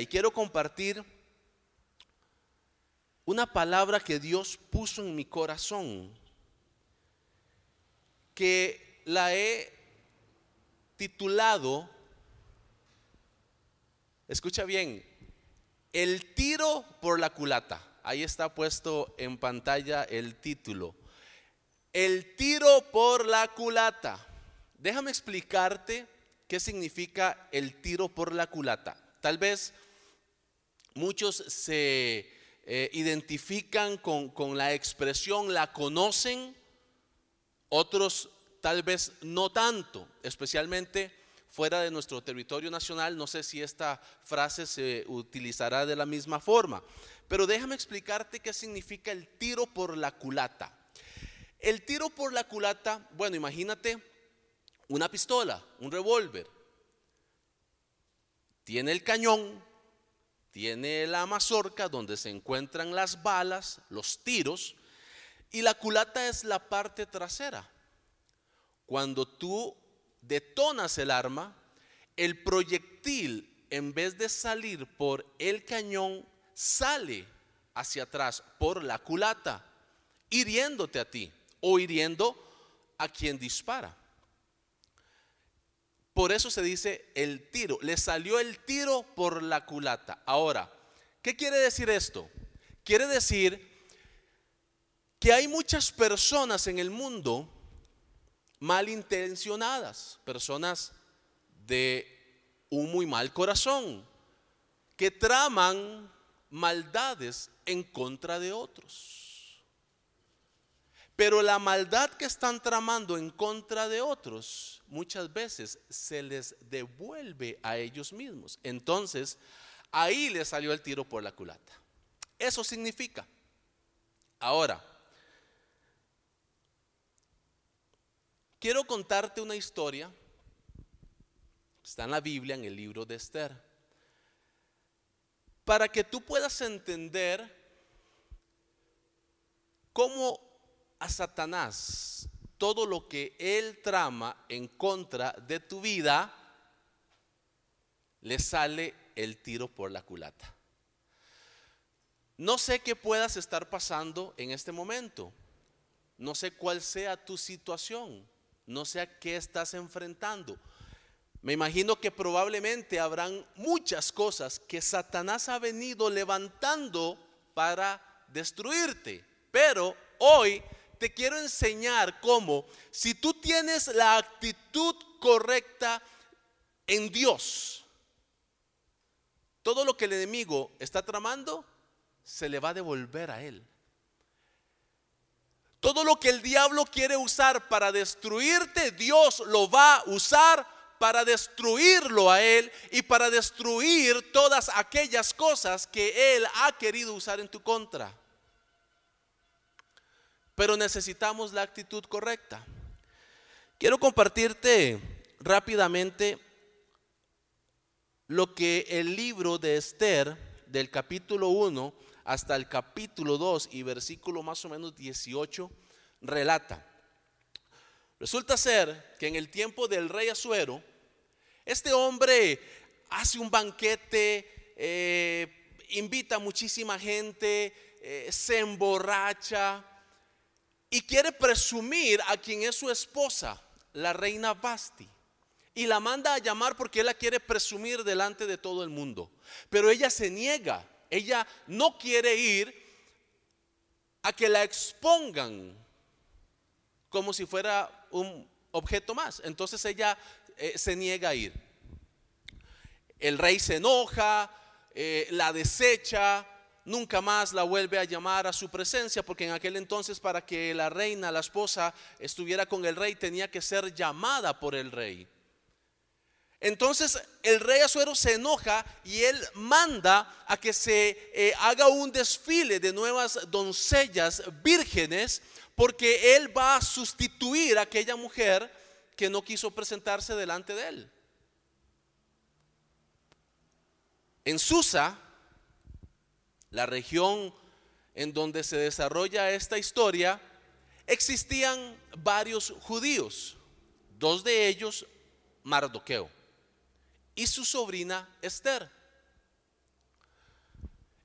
y quiero compartir una palabra que Dios puso en mi corazón, que la he titulado, escucha bien, el tiro por la culata. Ahí está puesto en pantalla el título. El tiro por la culata. Déjame explicarte qué significa el tiro por la culata. Tal vez muchos se eh, identifican con, con la expresión, la conocen, otros tal vez no tanto, especialmente fuera de nuestro territorio nacional. No sé si esta frase se utilizará de la misma forma, pero déjame explicarte qué significa el tiro por la culata. El tiro por la culata, bueno, imagínate una pistola, un revólver. Tiene el cañón, tiene la mazorca donde se encuentran las balas, los tiros, y la culata es la parte trasera. Cuando tú detonas el arma, el proyectil, en vez de salir por el cañón, sale hacia atrás por la culata, hiriéndote a ti o hiriendo a quien dispara. Por eso se dice el tiro. Le salió el tiro por la culata. Ahora, ¿qué quiere decir esto? Quiere decir que hay muchas personas en el mundo malintencionadas, personas de un muy mal corazón, que traman maldades en contra de otros. Pero la maldad que están tramando en contra de otros muchas veces se les devuelve a ellos mismos. Entonces, ahí le salió el tiro por la culata. Eso significa. Ahora, quiero contarte una historia. Está en la Biblia, en el libro de Esther. Para que tú puedas entender cómo a Satanás todo lo que él trama en contra de tu vida, le sale el tiro por la culata. No sé qué puedas estar pasando en este momento. No sé cuál sea tu situación. No sé a qué estás enfrentando. Me imagino que probablemente habrán muchas cosas que Satanás ha venido levantando para destruirte. Pero hoy te quiero enseñar cómo, si tú tienes la actitud correcta en Dios, todo lo que el enemigo está tramando se le va a devolver a él. Todo lo que el diablo quiere usar para destruirte, Dios lo va a usar para destruirlo a él y para destruir todas aquellas cosas que él ha querido usar en tu contra. Pero necesitamos la actitud correcta. Quiero compartirte rápidamente lo que el libro de Esther, del capítulo 1 hasta el capítulo 2 y versículo más o menos 18, relata. Resulta ser que en el tiempo del rey Azuero, este hombre hace un banquete, eh, invita a muchísima gente, eh, se emborracha, y quiere presumir a quien es su esposa, la reina Basti. Y la manda a llamar porque él la quiere presumir delante de todo el mundo. Pero ella se niega, ella no quiere ir a que la expongan como si fuera un objeto más. Entonces ella eh, se niega a ir. El rey se enoja, eh, la desecha, nunca más la vuelve a llamar a su presencia, porque en aquel entonces para que la reina, la esposa, estuviera con el rey tenía que ser llamada por el rey. Entonces el rey Azuero se enoja y él manda a que se eh, haga un desfile de nuevas doncellas vírgenes, porque él va a sustituir a aquella mujer que no quiso presentarse delante de él. En Susa, la región en donde se desarrolla esta historia, existían varios judíos, dos de ellos Mardoqueo y su sobrina Esther.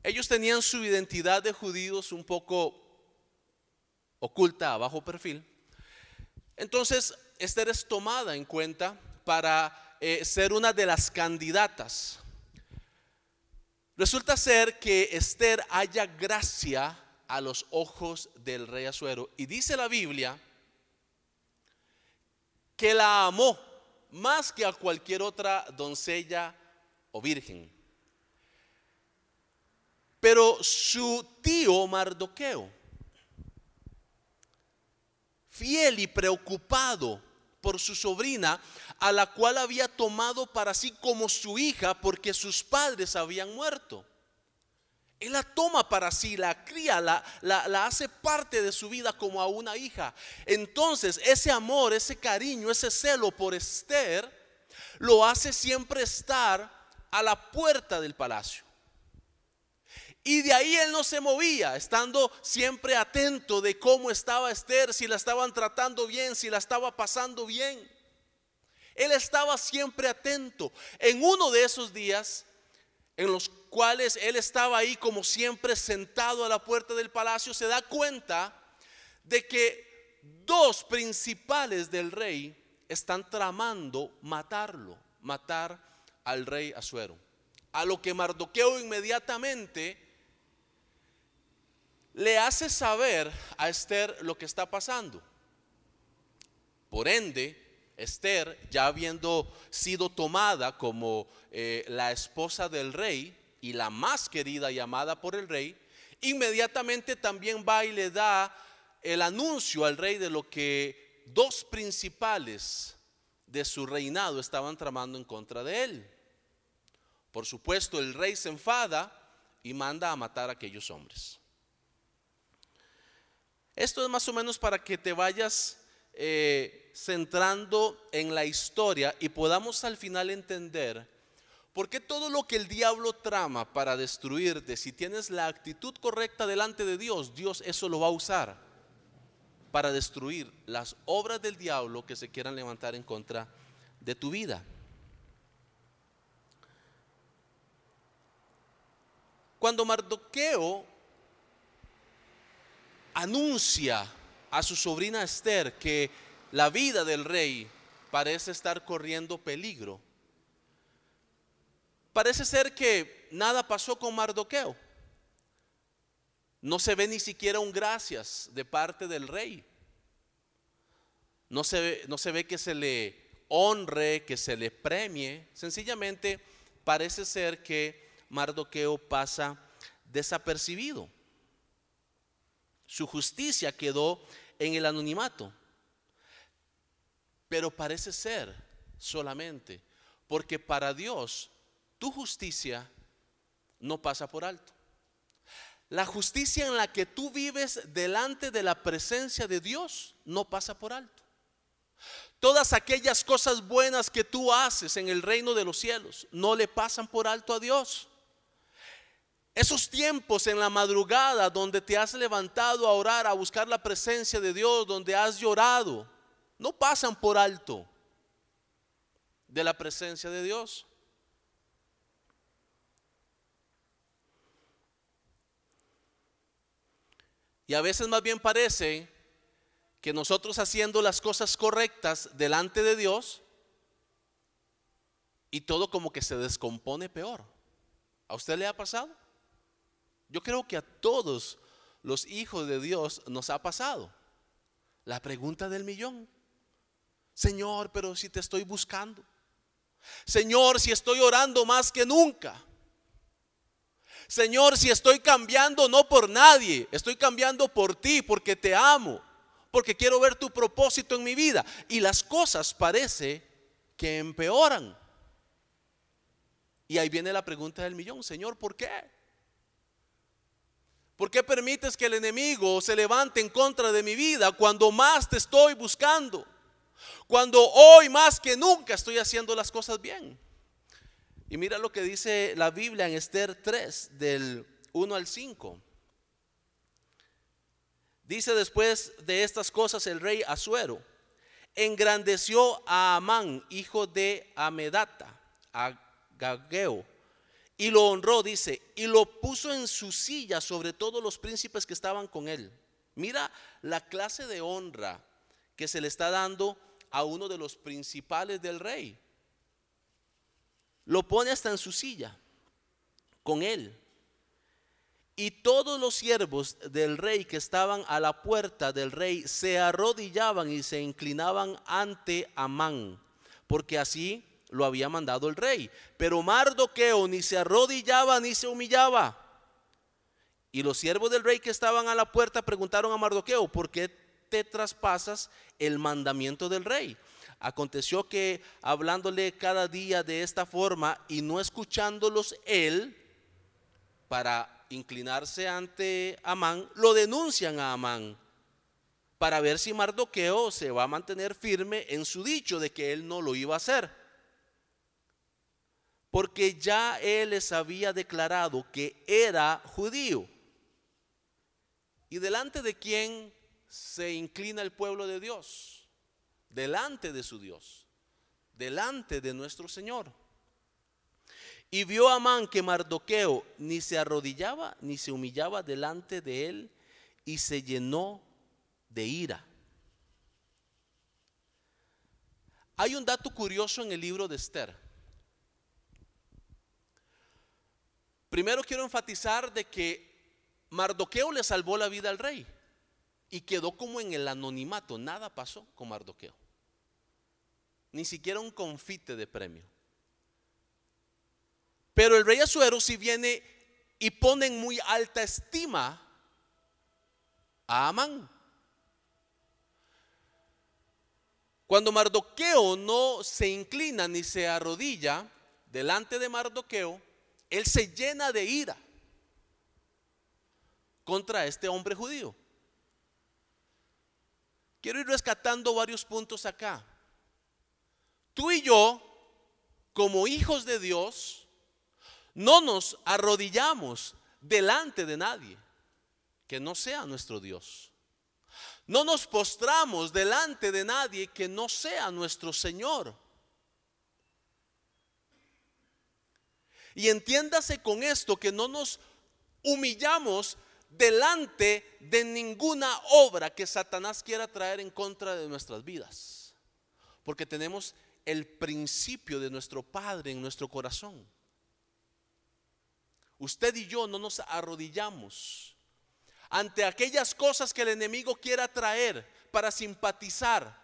Ellos tenían su identidad de judíos un poco oculta, a bajo perfil. Entonces, Esther es tomada en cuenta para eh, ser una de las candidatas. Resulta ser que Esther haya gracia a los ojos del rey Azuero. Y dice la Biblia que la amó más que a cualquier otra doncella o virgen. Pero su tío Mardoqueo, fiel y preocupado por su sobrina, a la cual había tomado para sí como su hija porque sus padres habían muerto. Él la toma para sí, la cría, la, la, hace parte de su vida como a una hija. Entonces ese amor, ese cariño, ese celo por Esther, lo hace siempre estar a la puerta del palacio. Y de ahí él no se movía, estando siempre atento de cómo estaba Esther, si la estaban tratando bien, si la estaba pasando bien. Él estaba siempre atento. En uno de esos días, en los cuales él estaba ahí como siempre sentado a la puerta del palacio, se da cuenta de que dos principales del rey están tramando matarlo, matar al rey Asuero. A lo que Mardoqueo inmediatamente le hace saber a Esther lo que está pasando. Por ende, Esther, ya habiendo sido tomada como eh, la esposa del rey y la más querida y amada por el rey, inmediatamente también va y le da el anuncio al rey de lo que dos principales de su reinado estaban tramando en contra de él. Por supuesto, el rey se enfada y manda a matar a aquellos hombres. Esto es más o menos para que te vayas eh, centrando en la historia y podamos al final entender por qué todo lo que el diablo trama para destruirte, si tienes la actitud correcta delante de Dios, Dios eso lo va a usar para destruir las obras del diablo que se quieran levantar en contra de tu vida. Cuando Mardoqueo anuncia a su sobrina Esther que la vida del rey parece estar corriendo peligro. Parece ser que nada pasó con Mardoqueo. No se ve ni siquiera un gracias de parte del rey. No se, ve, no se ve que se le honre, que se le premie. Sencillamente parece ser que Mardoqueo pasa desapercibido. Su justicia quedó en el anonimato. Pero parece ser solamente porque para Dios tu justicia no pasa por alto. La justicia en la que tú vives delante de la presencia de Dios no pasa por alto. Todas aquellas cosas buenas que tú haces en el reino de los cielos no le pasan por alto a Dios. Esos tiempos en la madrugada donde te has levantado a orar, a buscar la presencia de Dios, donde has llorado, no pasan por alto de la presencia de Dios. Y a veces más bien parece que nosotros haciendo las cosas correctas delante de Dios y todo como que se descompone peor. ¿A usted le ha pasado? Yo creo que a todos los hijos de Dios nos ha pasado. La pregunta del millón. Señor, pero si te estoy buscando. Señor, si estoy orando más que nunca. Señor, si estoy cambiando no por nadie, estoy cambiando por ti, porque te amo, porque quiero ver tu propósito en mi vida. Y las cosas parece que empeoran. Y ahí viene la pregunta del millón, Señor, ¿por qué? ¿Por qué permites que el enemigo se levante en contra de mi vida cuando más te estoy buscando? Cuando hoy más que nunca estoy haciendo las cosas bien. Y mira lo que dice la Biblia en Esther 3 del 1 al 5. Dice después de estas cosas el rey Asuero, engrandeció a Amán, hijo de Amedata, a y lo honró, dice, y lo puso en su silla sobre todos los príncipes que estaban con él. Mira la clase de honra que se le está dando a uno de los principales del rey. Lo pone hasta en su silla, con él. Y todos los siervos del rey que estaban a la puerta del rey se arrodillaban y se inclinaban ante Amán, porque así lo había mandado el rey. Pero Mardoqueo ni se arrodillaba ni se humillaba. Y los siervos del rey que estaban a la puerta preguntaron a Mardoqueo, ¿por qué te traspasas el mandamiento del rey? Aconteció que hablándole cada día de esta forma y no escuchándolos él, para inclinarse ante Amán, lo denuncian a Amán para ver si Mardoqueo se va a mantener firme en su dicho de que él no lo iba a hacer porque ya él les había declarado que era judío. ¿Y delante de quién se inclina el pueblo de Dios? Delante de su Dios, delante de nuestro Señor. Y vio a Amán que Mardoqueo ni se arrodillaba ni se humillaba delante de él y se llenó de ira. Hay un dato curioso en el libro de Esther. Primero quiero enfatizar de que Mardoqueo le salvó la vida al rey y quedó como en el anonimato. Nada pasó con Mardoqueo. Ni siquiera un confite de premio. Pero el rey Azuero si viene y pone en muy alta estima a Amán. Cuando Mardoqueo no se inclina ni se arrodilla delante de Mardoqueo, él se llena de ira contra este hombre judío. Quiero ir rescatando varios puntos acá. Tú y yo, como hijos de Dios, no nos arrodillamos delante de nadie que no sea nuestro Dios. No nos postramos delante de nadie que no sea nuestro Señor. Y entiéndase con esto que no nos humillamos delante de ninguna obra que Satanás quiera traer en contra de nuestras vidas. Porque tenemos el principio de nuestro Padre en nuestro corazón. Usted y yo no nos arrodillamos ante aquellas cosas que el enemigo quiera traer para simpatizar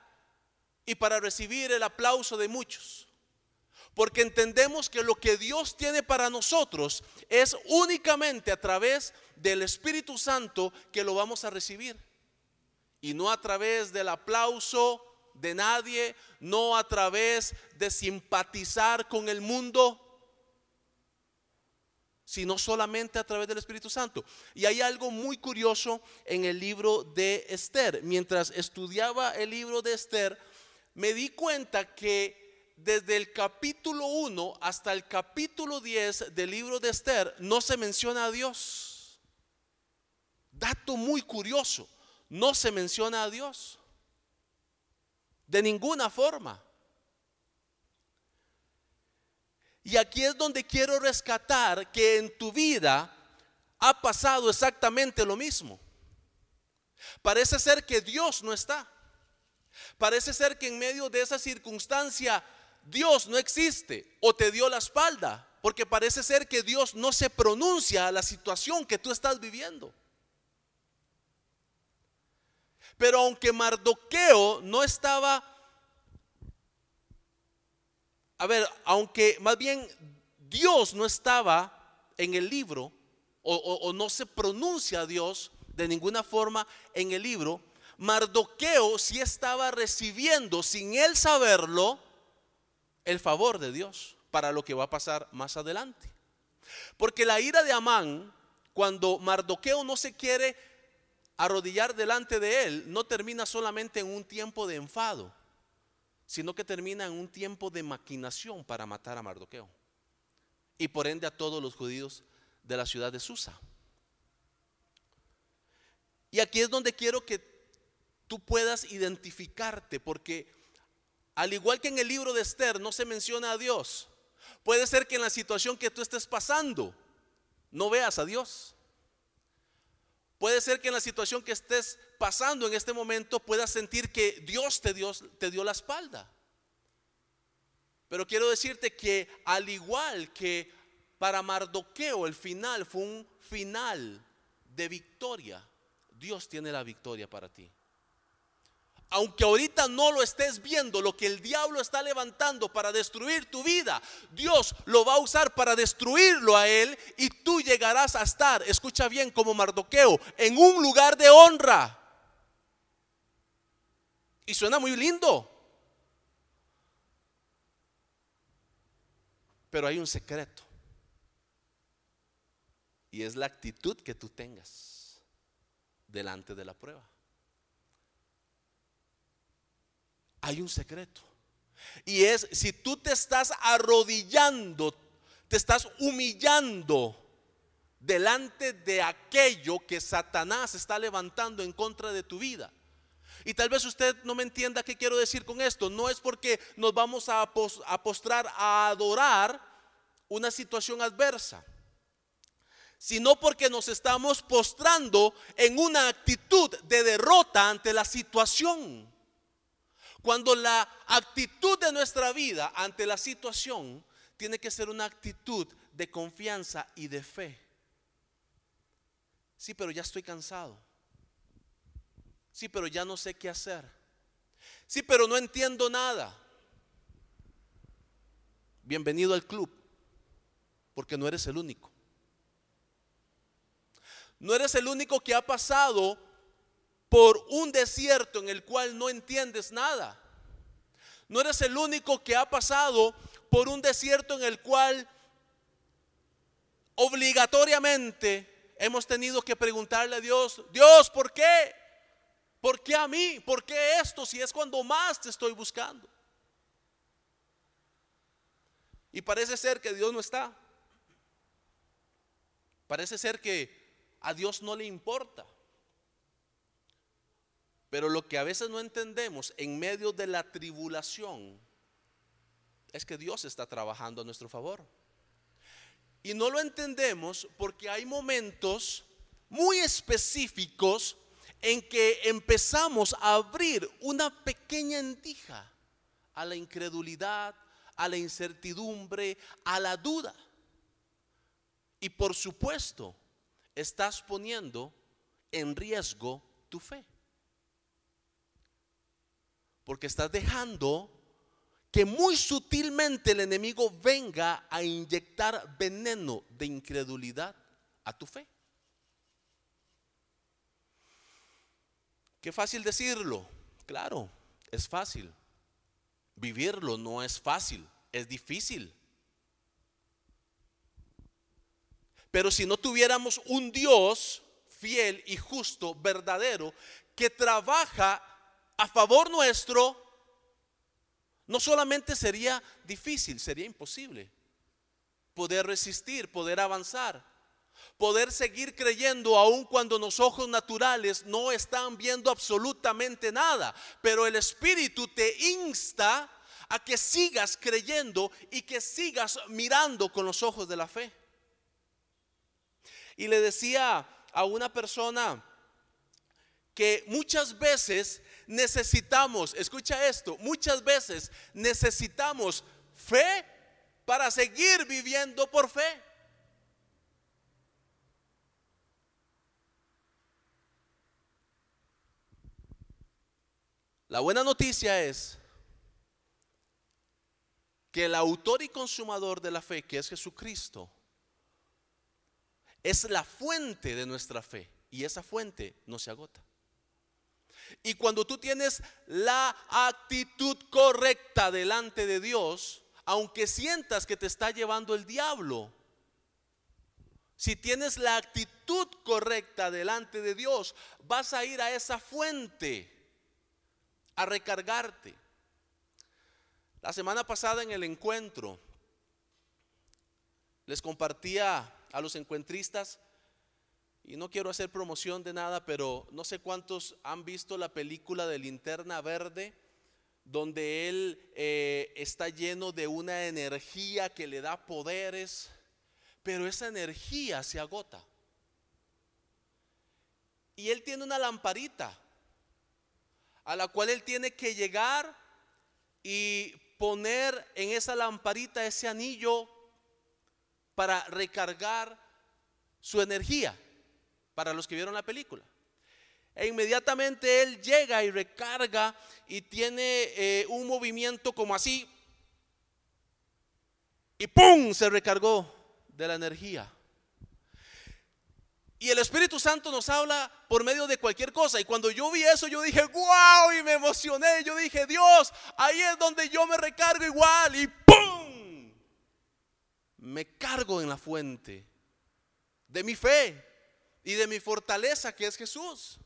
y para recibir el aplauso de muchos. Porque entendemos que lo que Dios tiene para nosotros es únicamente a través del Espíritu Santo que lo vamos a recibir. Y no a través del aplauso de nadie, no a través de simpatizar con el mundo, sino solamente a través del Espíritu Santo. Y hay algo muy curioso en el libro de Esther. Mientras estudiaba el libro de Esther, me di cuenta que desde el capítulo 1 hasta el capítulo 10 del libro de Esther no se menciona a Dios. Dato muy curioso, no se menciona a Dios. De ninguna forma. Y aquí es donde quiero rescatar que en tu vida ha pasado exactamente lo mismo. Parece ser que Dios no está. Parece ser que en medio de esa circunstancia Dios no existe o te dio la espalda, porque parece ser que Dios no se pronuncia a la situación que tú estás viviendo. Pero aunque Mardoqueo no estaba, a ver, aunque más bien Dios no estaba en el libro, o, no se pronuncia Dios de ninguna forma en el libro, Mardoqueo sí estaba recibiendo, sin él saberlo, el favor de Dios para lo que va a pasar más adelante. Porque la ira de Amán, cuando Mardoqueo no se quiere arrodillar delante de él, no termina solamente en un tiempo de enfado, sino que termina en un tiempo de maquinación para matar a Mardoqueo. Y por ende a todos los judíos de la ciudad de Susa. Y aquí es donde quiero que tú puedas identificarte, porque al igual que en el libro de Esther no se menciona a Dios, Puede ser que en la situación que tú estés pasando no veas a Dios. Puede ser que en la situación que estés pasando en este momento puedas sentir que Dios te dio, te dio la espalda. Pero quiero decirte que al igual que para Mardoqueo el final fue un final de victoria, Dios tiene la victoria para ti aunque ahorita no lo estés viendo, lo que el diablo está levantando para destruir tu vida, Dios lo va a usar para destruirlo a él y tú llegarás a estar, escucha bien, como Mardoqueo, en un lugar de honra. Y suena muy lindo. Pero hay un secreto. Y es la actitud que tú tengas delante de la prueba. Hay un secreto. Y es si tú te estás arrodillando, te estás humillando delante de aquello que Satanás está levantando en contra de tu vida. Y tal vez usted no me entienda qué quiero decir con esto. No es porque nos vamos a, postrar a adorar una situación adversa, sino porque nos estamos postrando en una actitud de derrota ante la situación. Cuando la actitud de nuestra vida ante la situación tiene que ser una actitud de confianza y de fe. Sí, pero ya estoy cansado. Sí, pero ya no sé qué hacer. Sí, pero no entiendo nada. Bienvenido al club, porque no eres el único. No eres el único que ha pasado por un desierto en el cual no entiendes nada. No eres el único que ha pasado por un desierto en el cual obligatoriamente hemos tenido que preguntarle a Dios, Dios, ¿por qué? ¿Por qué a mí? ¿Por qué esto? Si es cuando más te estoy buscando. Y parece ser que Dios no está. Parece ser que a Dios no le importa. Pero lo que a veces no entendemos en medio de la tribulación es que Dios está trabajando a nuestro favor. Y no lo entendemos porque hay momentos muy específicos en que empezamos a abrir una pequeña endija a la incredulidad, a la incertidumbre, a la duda. Y por supuesto, estás poniendo en riesgo tu fe. Porque estás dejando que muy sutilmente el enemigo venga a inyectar veneno de incredulidad a tu fe. Qué fácil decirlo. Claro, es fácil. Vivirlo no es fácil, es difícil. Pero si no tuviéramos un Dios fiel y justo, verdadero, que trabaja a favor nuestro, no solamente sería difícil, sería imposible poder resistir, poder avanzar, poder seguir creyendo aun cuando los ojos naturales no están viendo absolutamente nada, pero el Espíritu te insta a que sigas creyendo y que sigas mirando con los ojos de la fe. Y le decía a una persona que muchas veces necesitamos, escucha esto, muchas veces necesitamos fe para seguir viviendo por fe. La buena noticia es que el autor y consumador de la fe, que es Jesucristo, es la fuente de nuestra fe y esa fuente no se agota. Y cuando tú tienes la actitud correcta delante de Dios, aunque sientas que te está llevando el diablo, si tienes la actitud correcta delante de Dios, vas a ir a esa fuente a recargarte. La semana pasada en el encuentro les compartía a los encuentristas y no quiero hacer promoción de nada, pero no sé cuántos han visto la película de Linterna Verde. donde él eh, está lleno de una energía que le da poderes, pero esa energía se agota. Y él tiene una lamparita a la cual él tiene que llegar y poner en esa lamparita ese anillo para recargar su energía, para los que vieron la película. E inmediatamente él llega y recarga y tiene eh, un movimiento como así. Y ¡pum! Se recargó de la energía. Y el Espíritu Santo nos habla por medio de cualquier cosa. Y cuando yo vi eso, yo dije, wow, y me emocioné. Yo dije, Dios, ahí es donde yo me recargo igual. Y ¡pum! Me cargo en la fuente de mi fe y de mi fortaleza que es Jesús.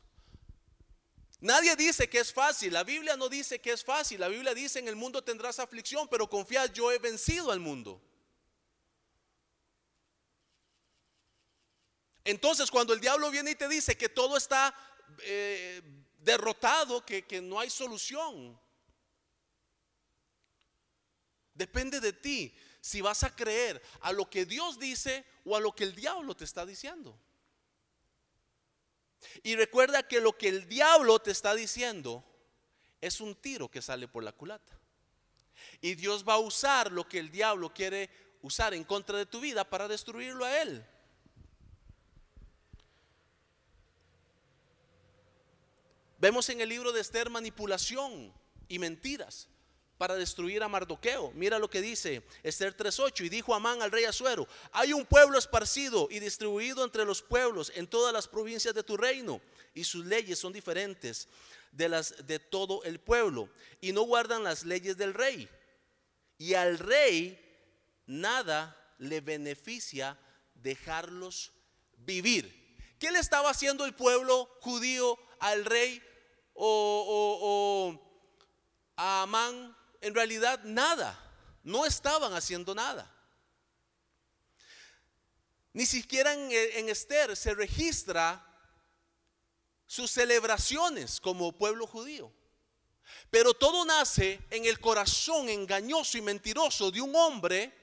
Nadie dice que es fácil, la Biblia no dice que es fácil, la Biblia dice en el mundo tendrás aflicción, pero confía, yo he vencido al mundo. Entonces, cuando el diablo viene y te dice que todo está eh, derrotado, que, que no hay solución, depende de ti si vas a creer a lo que Dios dice o a lo que el diablo te está diciendo. Y recuerda que lo que el diablo te está diciendo es un tiro que sale por la culata. Y Dios va a usar lo que el diablo quiere usar en contra de tu vida para destruirlo a él. Vemos en el libro de Esther manipulación y mentiras para destruir a Mardoqueo. Mira lo que dice Esther 3:8 y dijo Amán al rey Asuero, hay un pueblo esparcido y distribuido entre los pueblos en todas las provincias de tu reino y sus leyes son diferentes de las de todo el pueblo y no guardan las leyes del rey. Y al rey nada le beneficia dejarlos vivir. ¿Qué le estaba haciendo el pueblo judío al rey o, a Amán, en realidad nada. No estaban haciendo nada. Ni siquiera en, Esther se registra sus celebraciones como pueblo judío. Pero todo nace en el corazón engañoso y mentiroso de un hombre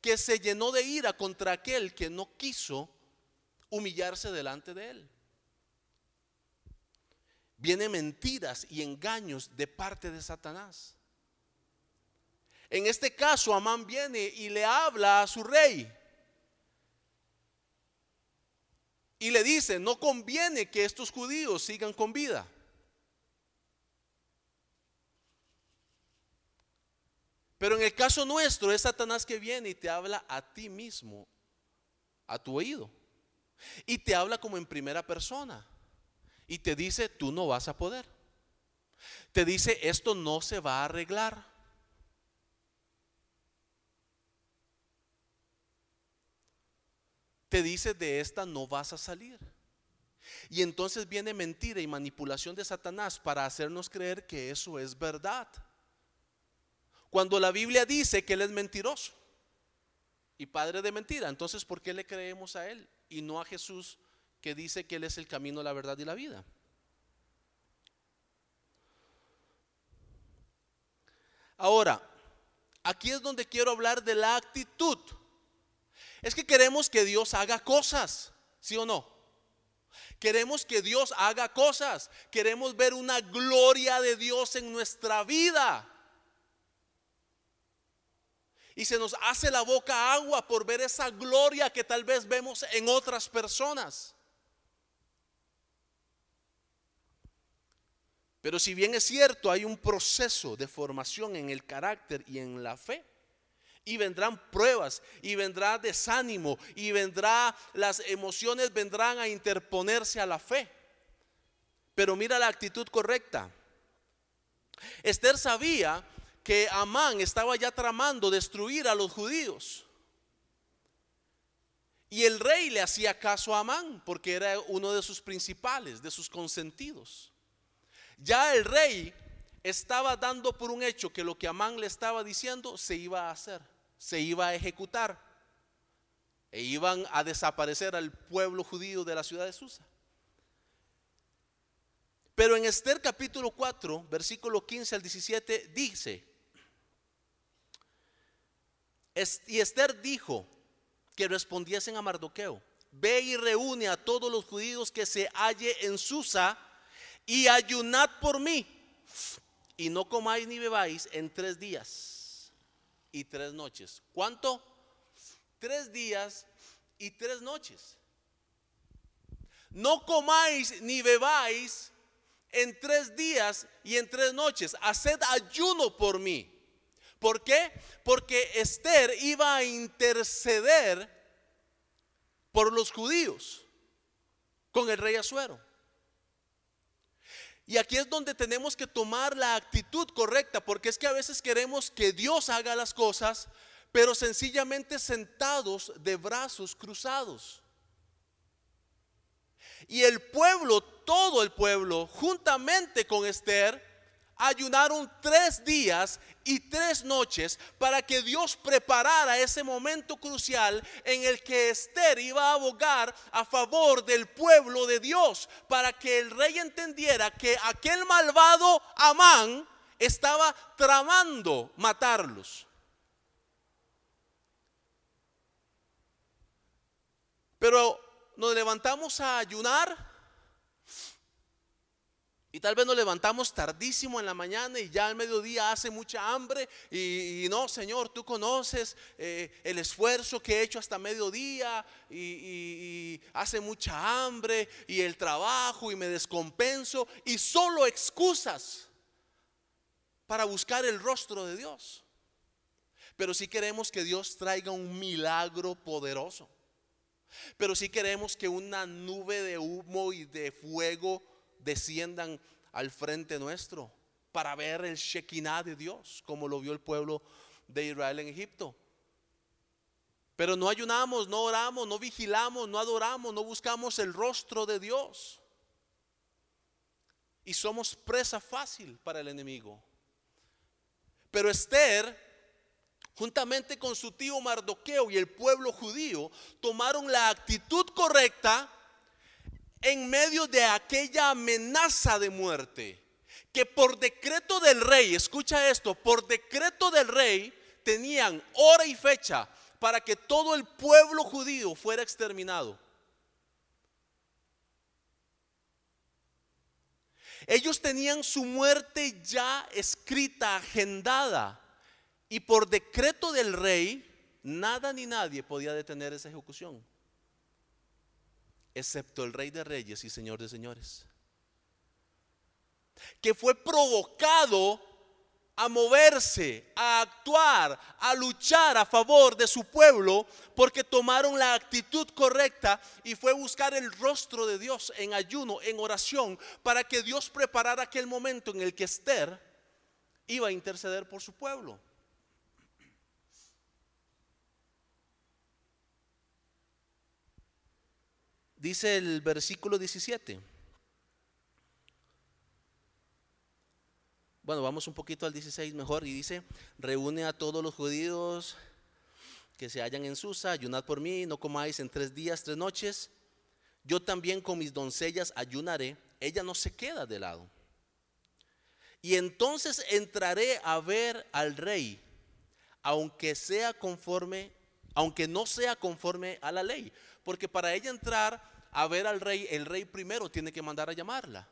que se llenó de ira contra aquel que no quiso humillarse delante de él vienen mentiras y engaños de parte de Satanás. En este caso, Amán viene y le habla a su rey. Y le dice, no conviene que estos judíos sigan con vida. Pero en el caso nuestro es Satanás que viene y te habla a ti mismo, a tu oído. Y te habla como en primera persona y te dice, tú no vas a poder. Te dice, esto no se va a arreglar. Te dice, de esta no vas a salir. Y entonces viene mentira y manipulación de Satanás para hacernos creer que eso es verdad. Cuando la Biblia dice que Él es mentiroso y padre de mentira, entonces ¿por qué le creemos a Él y no a Jesús que dice que Él es el camino, la verdad y la vida. Ahora, aquí es donde quiero hablar de la actitud. Es que queremos que Dios haga cosas, ¿sí o no? Queremos que Dios haga cosas. Queremos ver una gloria de Dios en nuestra vida. Y se nos hace la boca agua por ver esa gloria que tal vez vemos en otras personas. Pero si bien es cierto, hay un proceso de formación en el carácter y en la fe. Y vendrán pruebas, y vendrá desánimo, y vendrá, las emociones vendrán a interponerse a la fe. Pero mira la actitud correcta. Esther sabía que Amán estaba ya tramando destruir a los judíos. Y el rey le hacía caso a Amán porque era uno de sus principales, de sus consentidos. Ya el rey estaba dando por un hecho que lo que Amán le estaba diciendo se iba a hacer, se iba a ejecutar. E iban a desaparecer al pueblo judío de la ciudad de Susa. Pero en Esther capítulo 4, versículo 15 al 17 dice, y Esther dijo que respondiesen a Mardoqueo, ve y reúne a todos los judíos que se halle en Susa y ayunad por mí y no comáis ni bebáis en tres días y tres noches. ¿Cuánto? Tres días y tres noches. No comáis ni bebáis en tres días y en tres noches. Haced ayuno por mí. ¿Por qué? Porque Esther iba a interceder por los judíos con el rey Azuero. Y aquí es donde tenemos que tomar la actitud correcta, porque es que a veces queremos que Dios haga las cosas, pero sencillamente sentados de brazos cruzados. Y el pueblo, todo el pueblo, juntamente con Esther, ayunaron tres días y tres noches para que Dios preparara ese momento crucial en el que Esther iba a abogar a favor del pueblo de Dios, para que el rey entendiera que aquel malvado Amán estaba tramando matarlos. Pero nos levantamos a ayunar y tal vez nos levantamos tardísimo en la mañana y ya al mediodía hace mucha hambre y, no, Señor, tú conoces eh, el esfuerzo que he hecho hasta mediodía y, y hace mucha hambre y el trabajo y me descompenso y solo excusas para buscar el rostro de Dios. Pero si queremos que Dios traiga un milagro poderoso. Pero si queremos que una nube de humo y de fuego desciendan al frente nuestro para ver el Shekinah de Dios, como lo vio el pueblo de Israel en Egipto. Pero no ayunamos, no oramos, no vigilamos, no adoramos, no buscamos el rostro de Dios. Y somos presa fácil para el enemigo. Pero Esther, juntamente con su tío Mardoqueo y el pueblo judío, tomaron la actitud correcta en medio de aquella amenaza de muerte, que por decreto del rey, escucha esto, por decreto del rey tenían hora y fecha para que todo el pueblo judío fuera exterminado. Ellos tenían su muerte ya escrita, agendada, y por decreto del rey, nada ni nadie podía detener esa ejecución excepto el Rey de Reyes y Señor de Señores, que fue provocado a moverse, a actuar, a luchar a favor de su pueblo, porque tomaron la actitud correcta y fue buscar el rostro de Dios en ayuno, en oración, para que Dios preparara aquel momento en el que Esther iba a interceder por su pueblo. Dice el versículo 17. Bueno, vamos un poquito al 16 mejor y dice, reúne a todos los judíos que se hallan en Susa, ayunad por mí, no comáis en tres días, tres noches. Yo también con mis doncellas ayunaré, ella no se queda de lado. Y entonces entraré a ver al rey, aunque sea conforme, aunque no sea conforme a la ley, porque para ella entrar a ver al rey, el rey primero tiene que mandar a llamarla.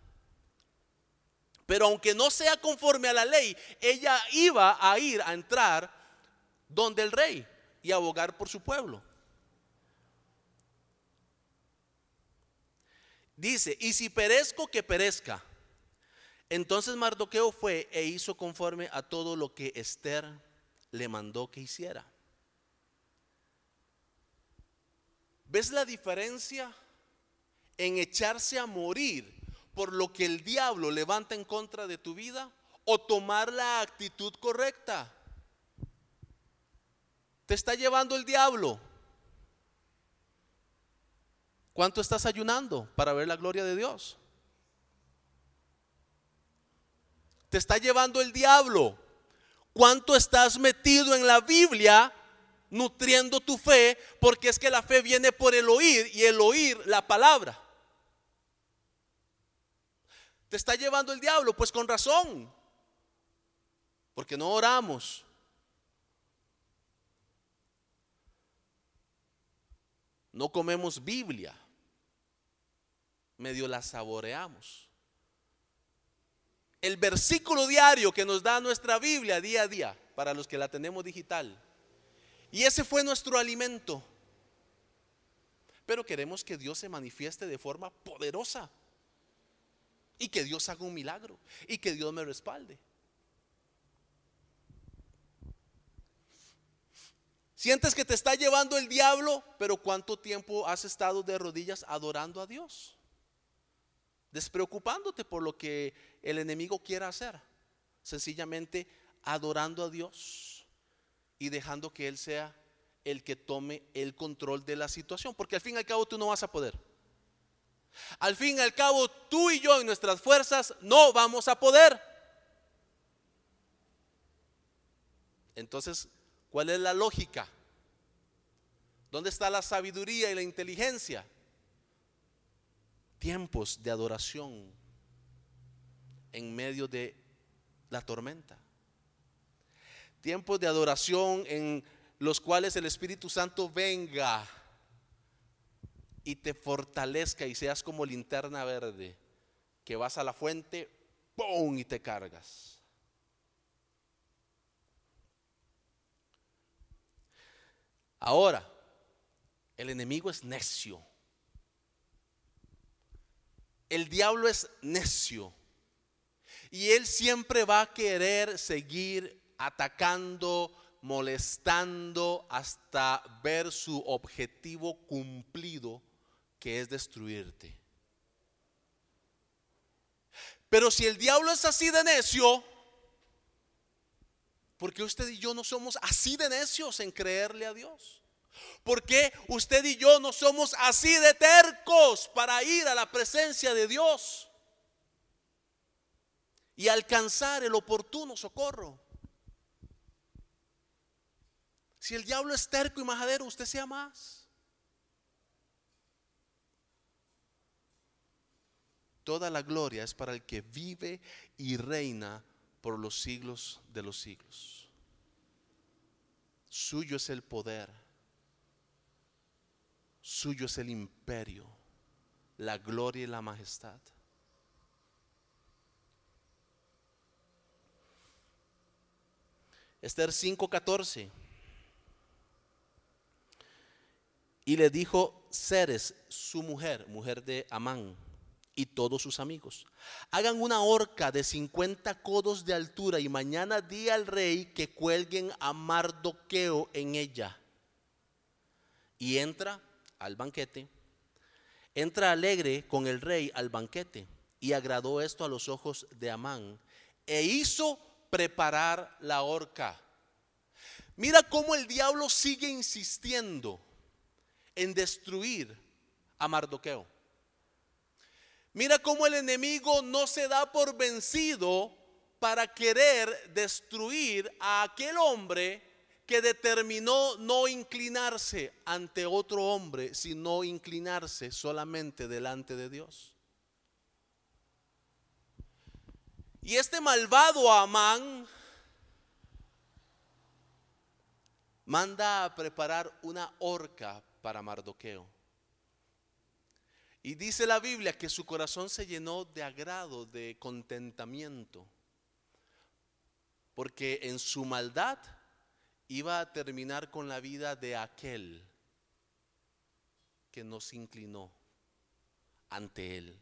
Pero aunque no sea conforme a la ley, ella iba a ir a entrar donde el rey y abogar por su pueblo. Dice, y si perezco, que perezca. Entonces Mardoqueo fue e hizo conforme a todo lo que Esther le mandó que hiciera. ¿Ves la diferencia en echarse a morir por lo que el diablo levanta en contra de tu vida o tomar la actitud correcta. Te está llevando el diablo. ¿Cuánto estás ayunando para ver la gloria de Dios? Te está llevando el diablo. ¿Cuánto estás metido en la Biblia nutriendo tu fe? Porque es que la fe viene por el oír y el oír la palabra. Te está llevando el diablo? Pues con razón. Porque no oramos. No comemos Biblia. Medio la saboreamos. El versículo diario que nos da nuestra Biblia día a día, para los que la tenemos digital. Y ese fue nuestro alimento. Pero queremos que Dios se manifieste de forma poderosa. Y que Dios haga un milagro. Y que Dios me respalde. Sientes que te está llevando el diablo, pero ¿cuánto tiempo has estado de rodillas adorando a Dios? Despreocupándote por lo que el enemigo quiera hacer. Sencillamente adorando a Dios y dejando que Él sea el que tome el control de la situación. Porque al fin y al cabo tú no vas a poder. Al fin y al cabo tú y yo en nuestras fuerzas no vamos a poder. Entonces, ¿cuál es la lógica? ¿Dónde está la sabiduría y la inteligencia? Tiempos de adoración en medio de la tormenta. Tiempos de adoración en los cuales el Espíritu Santo venga y te fortalezca y seas como linterna verde, que vas a la fuente, ¡pum! y te cargas. Ahora, el enemigo es necio. El diablo es necio. Y él siempre va a querer seguir atacando, molestando hasta ver su objetivo cumplido, que es destruirte. Pero si el diablo es así de necio, ¿por qué usted y yo no somos así de necios en creerle a Dios? ¿Por qué usted y yo no somos así de tercos para ir a la presencia de Dios y alcanzar el oportuno socorro? Si el diablo es terco y majadero, usted sea más. Toda la gloria es para el que vive y reina por los siglos de los siglos. Suyo es el poder. Suyo es el imperio, la gloria y la majestad. Esther 5:14. Y le dijo Ceres, su mujer, mujer de Amán, y todos sus amigos, hagan una horca de 50 codos de altura y mañana di al rey que cuelguen a Mardoqueo en ella. Y entra al banquete, entra alegre con el rey al banquete, y agradó esto a los ojos de Amán, e hizo preparar la horca. Mira cómo el diablo sigue insistiendo en destruir a Mardoqueo. Mira cómo el enemigo no se da por vencido para querer destruir a aquel hombre que determinó no inclinarse ante otro hombre, sino inclinarse solamente delante de Dios. Y este malvado Amán manda a preparar una horca para Mardoqueo. Y dice la Biblia que su corazón se llenó de agrado, de contentamiento, porque en su maldad iba a terminar con la vida de aquel que no se inclinó ante él.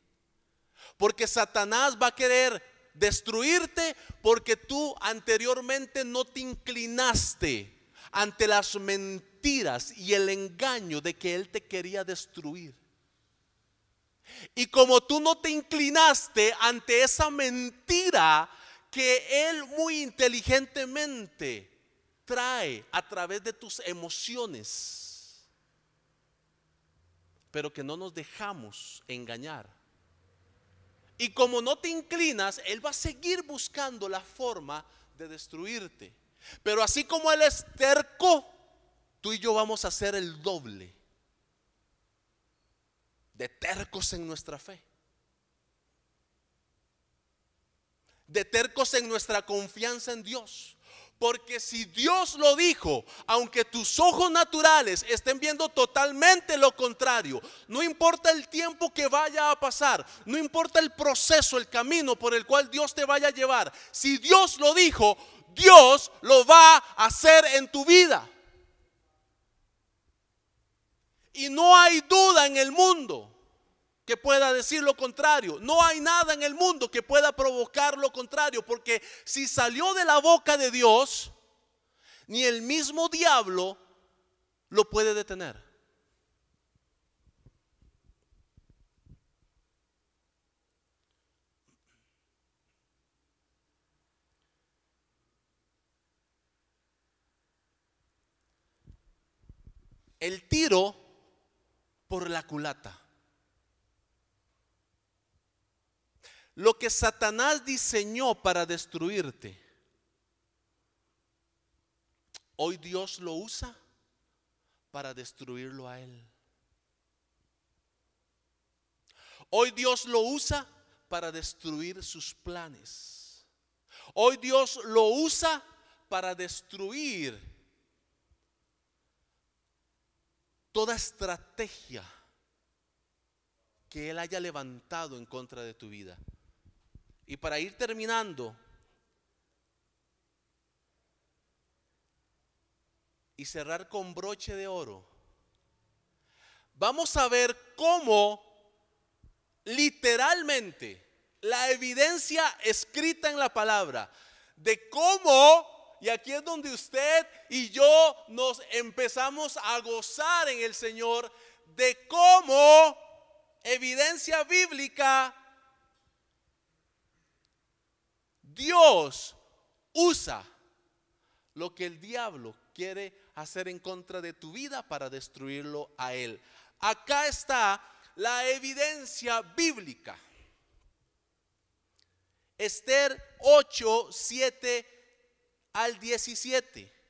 Porque Satanás va a querer destruirte porque tú anteriormente no te inclinaste ante las mentiras y el engaño de que Él te quería destruir. Y como tú no te inclinaste ante esa mentira que Él muy inteligentemente trae a través de tus emociones, pero que no nos dejamos engañar. Y como no te inclinas, Él va a seguir buscando la forma de destruirte. Pero así como Él es terco, tú y yo vamos a ser el doble de tercos en nuestra fe. de tercos en nuestra confianza en Dios. Porque si Dios lo dijo, aunque tus ojos naturales estén viendo totalmente lo contrario, no importa el tiempo que vaya a pasar, no importa el proceso, el camino por el cual Dios te vaya a llevar, si Dios lo dijo, Dios lo va a hacer en tu vida. Y no hay duda en el mundo que pueda decir lo contrario. No hay nada en el mundo que pueda provocar lo contrario, porque si salió de la boca de Dios, ni el mismo diablo lo puede detener. El tiro por la culata. Lo que Satanás diseñó para destruirte, hoy Dios lo usa para destruirlo a él. Hoy Dios lo usa para destruir sus planes. Hoy Dios lo usa para destruir toda estrategia que Él haya levantado en contra de tu vida. Y para ir terminando y cerrar con broche de oro, vamos a ver cómo literalmente la evidencia escrita en la palabra de cómo, y aquí es donde usted y yo nos empezamos a gozar en el Señor, de cómo evidencia bíblica Dios usa lo que el diablo quiere hacer en contra de tu vida para destruirlo a él. Acá está la evidencia bíblica. Esther 8, 7 al 17.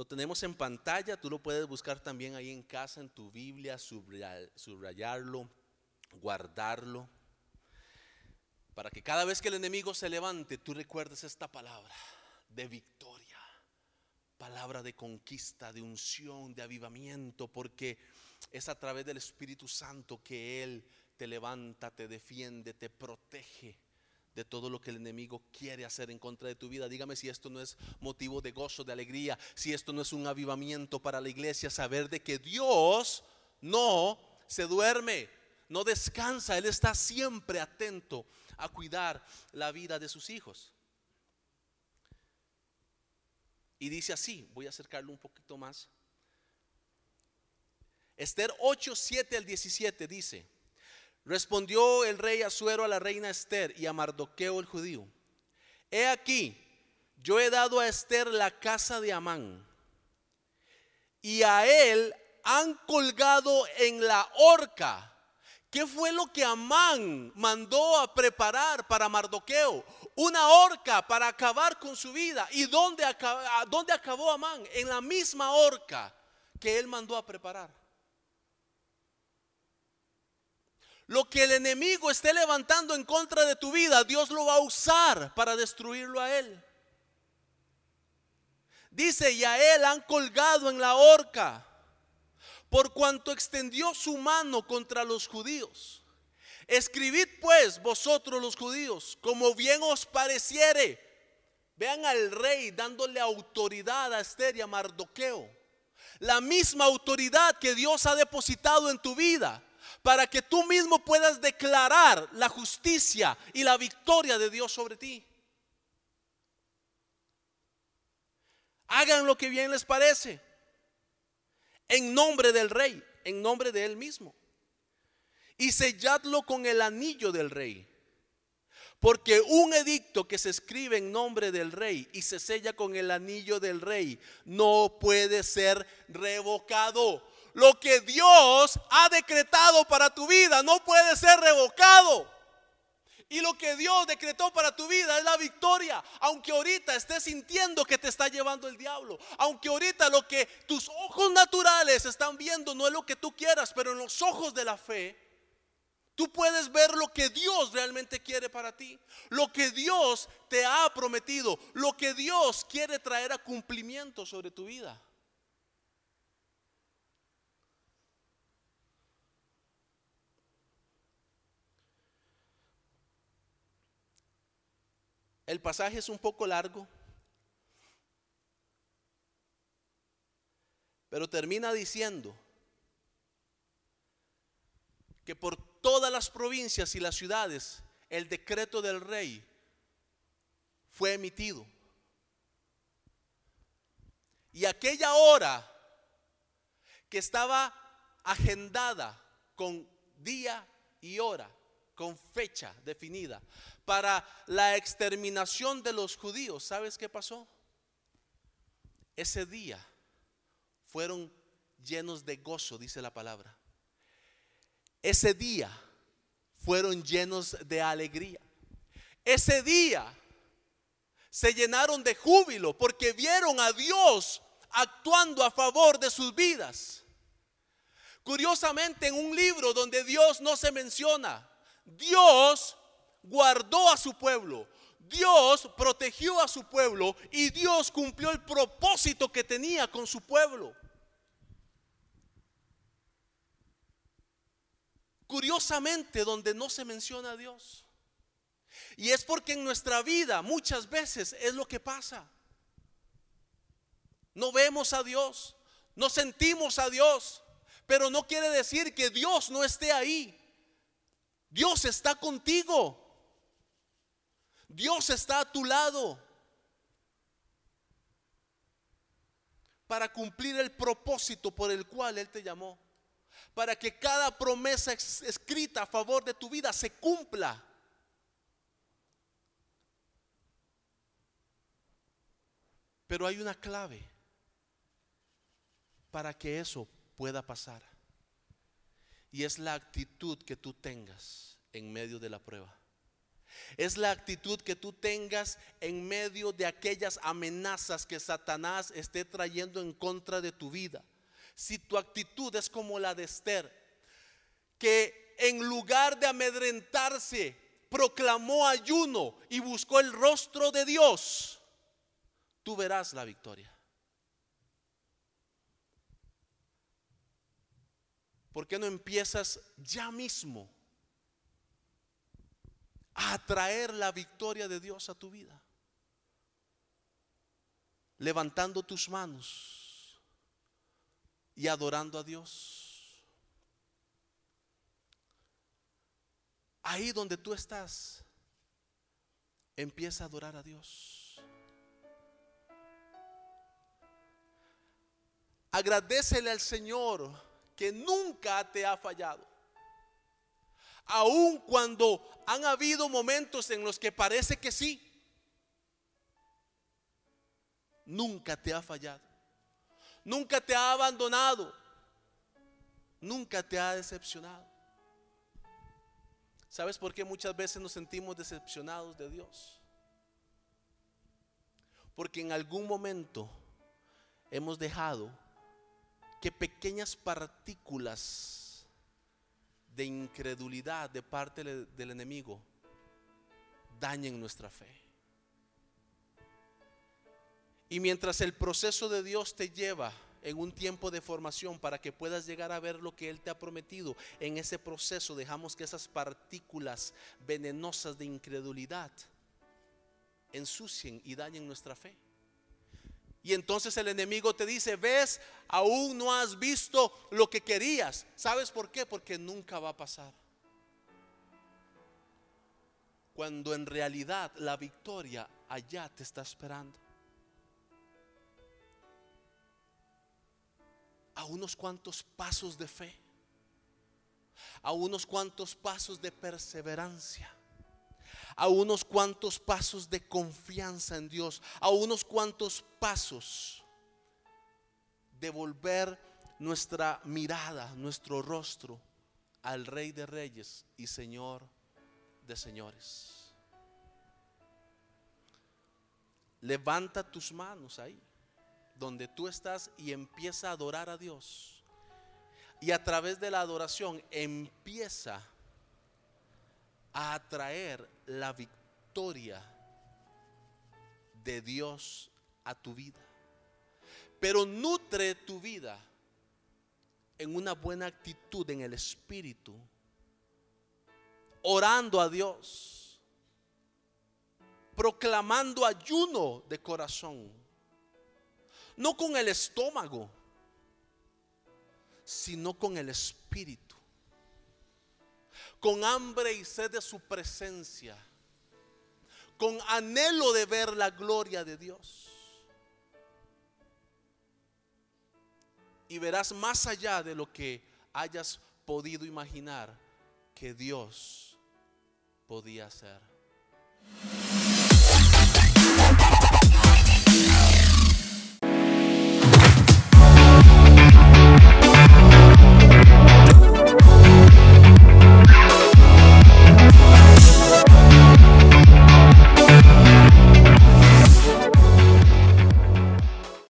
Lo tenemos en pantalla, tú lo puedes buscar también ahí en casa, en tu Biblia, subrayarlo, guardarlo, para que cada vez que el enemigo se levante, tú recuerdes esta palabra de victoria, palabra de conquista, de unción, de avivamiento, porque es a través del Espíritu Santo que Él te levanta, te defiende, te protege de todo lo que el enemigo quiere hacer en contra de tu vida. Dígame si esto no es motivo de gozo, de alegría, si esto no es un avivamiento para la iglesia, saber de que Dios no se duerme, no descansa, Él está siempre atento a cuidar la vida de sus hijos. Y dice así, voy a acercarlo un poquito más. Esther 8, 7 al 17 dice, Respondió el rey Asuero a la reina Esther y a Mardoqueo el judío. He aquí, yo he dado a Esther la casa de Amán y a él han colgado en la horca. ¿Qué fue lo que Amán mandó a preparar para Mardoqueo? Una horca para acabar con su vida. ¿Y dónde, dónde acabó Amán? En la misma horca que él mandó a preparar. Lo que el enemigo esté levantando en contra de tu vida, Dios lo va a usar para destruirlo a él. Dice, y a él han colgado en la horca, por cuanto extendió su mano contra los judíos. Escribid pues vosotros los judíos, como bien os pareciere. Vean al rey dándole autoridad a Esther y a Mardoqueo. La misma autoridad que Dios ha depositado en tu vida para que tú mismo puedas declarar la justicia y la victoria de Dios sobre ti. Hagan lo que bien les parece. En nombre del rey, en nombre de él mismo. Y selladlo con el anillo del rey. Porque un edicto que se escribe en nombre del rey y se sella con el anillo del rey no puede ser revocado lo que Dios ha decretado para tu vida no puede ser revocado. Y lo que Dios decretó para tu vida es la victoria. Aunque ahorita estés sintiendo que te está llevando el diablo. Aunque ahorita lo que tus ojos naturales están viendo no es lo que tú quieras. Pero en los ojos de la fe, tú puedes ver lo que Dios realmente quiere para ti. Lo que Dios te ha prometido. Lo que Dios quiere traer a cumplimiento sobre tu vida. El pasaje es un poco largo, pero termina diciendo que por todas las provincias y las ciudades el decreto del rey fue emitido. Y aquella hora que estaba agendada con día y hora, con fecha definida, para la exterminación de los judíos, ¿sabes qué pasó? Ese día fueron llenos de gozo, dice la palabra. Ese día fueron llenos de alegría. Ese día se llenaron de júbilo porque vieron a Dios actuando a favor de sus vidas. Curiosamente, en un libro donde Dios no se menciona, Dios guardó a su pueblo. Dios protegió a su pueblo y Dios cumplió el propósito que tenía con su pueblo. Curiosamente, donde no se menciona a Dios. Y es porque en nuestra vida muchas veces es lo que pasa. No vemos a Dios, no sentimos a Dios, pero no quiere decir que Dios no esté ahí. Dios está contigo. Dios está a tu lado para cumplir el propósito por el cual Él te llamó. Para que cada promesa escrita a favor de tu vida se cumpla. Pero hay una clave para que eso pueda pasar. Y es la actitud que tú tengas en medio de la prueba. Es la actitud que tú tengas en medio de aquellas amenazas que Satanás esté trayendo en contra de tu vida. Si tu actitud es como la de Esther, que en lugar de amedrentarse, proclamó ayuno y buscó el rostro de Dios, tú verás la victoria. ¿Por qué no empiezas ya mismo? a traer la victoria de Dios a tu vida. Levantando tus manos y adorando a Dios. Ahí donde tú estás, empieza a adorar a Dios. Agradecele al Señor que nunca te ha fallado aun cuando han habido momentos en los que parece que sí, nunca te ha fallado, nunca te ha abandonado, nunca te ha decepcionado. ¿Sabes por qué muchas veces nos sentimos decepcionados de Dios? Porque en algún momento hemos dejado que pequeñas partículas de incredulidad de parte del enemigo dañen nuestra fe. Y mientras el proceso de Dios te lleva en un tiempo de formación para que puedas llegar a ver lo que Él te ha prometido, en ese proceso dejamos que esas partículas venenosas de incredulidad ensucien y dañen nuestra fe. Y entonces el enemigo te dice, ves, aún no has visto lo que querías. ¿Sabes por qué? Porque nunca va a pasar. Cuando en realidad la victoria allá te está esperando. A unos cuantos pasos de fe. A unos cuantos pasos de perseverancia a unos cuantos pasos de confianza en Dios, a unos cuantos pasos de volver nuestra mirada, nuestro rostro al Rey de Reyes y Señor de señores. Levanta tus manos ahí, donde tú estás y empieza a adorar a Dios. Y a través de la adoración empieza a atraer la victoria de Dios a tu vida. Pero nutre tu vida en una buena actitud en el espíritu, orando a Dios, proclamando ayuno de corazón, no con el estómago, sino con el espíritu, con hambre y sed de su presencia, con anhelo de ver la gloria de Dios. y verás más allá de lo que hayas podido imaginar que Dios podía hacer.